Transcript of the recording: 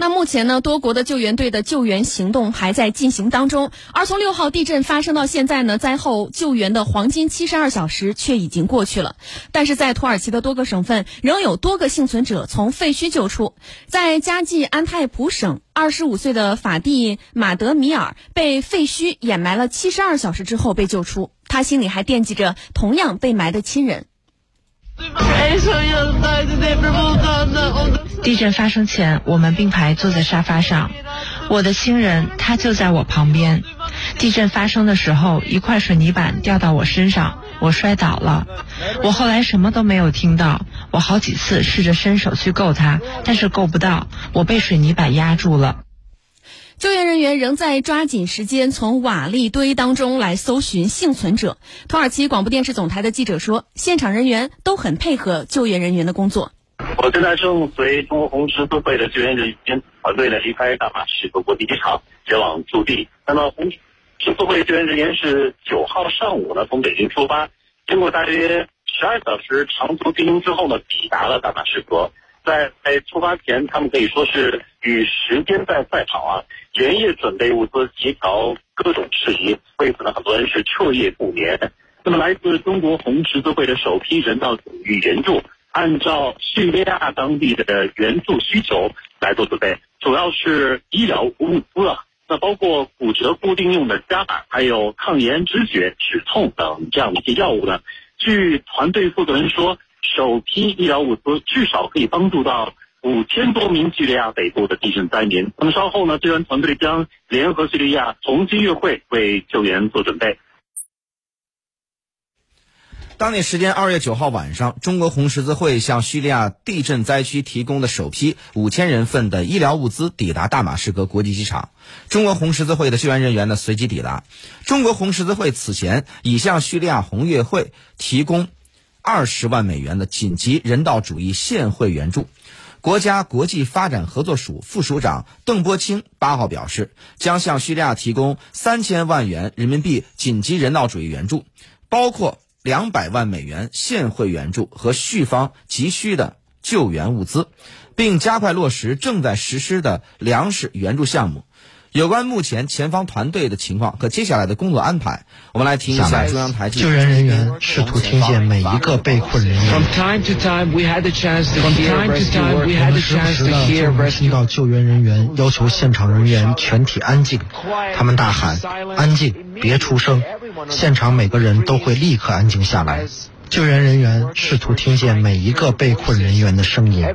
那目前呢，多国的救援队的救援行动还在进行当中。而从六号地震发生到现在呢，灾后救援的黄金七十二小时却已经过去了。但是在土耳其的多个省份，仍有多个幸存者从废墟救出。在加济安泰普省，二十五岁的法蒂马德米尔被废墟掩埋了七十二小时之后被救出，他心里还惦记着同样被埋的亲人。地震发生前，我们并排坐在沙发上，我的亲人他就在我旁边。地震发生的时候，一块水泥板掉到我身上，我摔倒了。我后来什么都没有听到，我好几次试着伸手去够它，但是够不到，我被水泥板压住了。救援人员仍在抓紧时间从瓦砾堆当中来搜寻幸存者。土耳其广播电视总台的记者说，现场人员都很配合救援人员的工作。我现在正随中国红十字会的救援人员团队呢离开大马士革国际机场，前往驻地。那么红十字会救援人员是九号上午呢从北京出发，经过大约十二小时长途经营之后呢，抵达了大马士革。在在出发前，他们可以说是与时间在赛跑啊。连夜准备物资，协调各种事宜，为此呢，很多人是彻夜不眠。那么，来自中国红十字会的首批人道主义援助，按照叙利亚当地的援助需求来做准备，主要是医疗物资啊，那包括骨折固定用的夹板，还有抗炎止血止痛等这样的一些药物呢。据团队负责人说，首批医疗物资至少可以帮助到。五千多名叙利亚北部的地震灾民。那么稍后呢，救援团队将联合叙利亚重新月会，为救援做准备。当地时间二月九号晚上，中国红十字会向叙利亚地震灾区提供的首批五千人份的医疗物资抵达大马士革国际机场。中国红十字会的救援人员呢随即抵达。中国红十字会此前已向叙利亚红月会提供二十万美元的紧急人道主义现汇援助。国家国际发展合作署副署长邓波清八号表示，将向叙利亚提供三千万元人民币紧急人道主义援助，包括两百万美元现汇援助和叙方急需的救援物资，并加快落实正在实施的粮食援助项目。有关目前前方团队的情况和接下来的工作安排，我们来听一下中央台救援人员试图听见每一个被困人员。我们时不时听到救援人员要求现场人员全体安静，他们大喊：“安静，别出声！”现场每个人都会立刻安静下来。救援人员试图听见每一个被困人员的声音。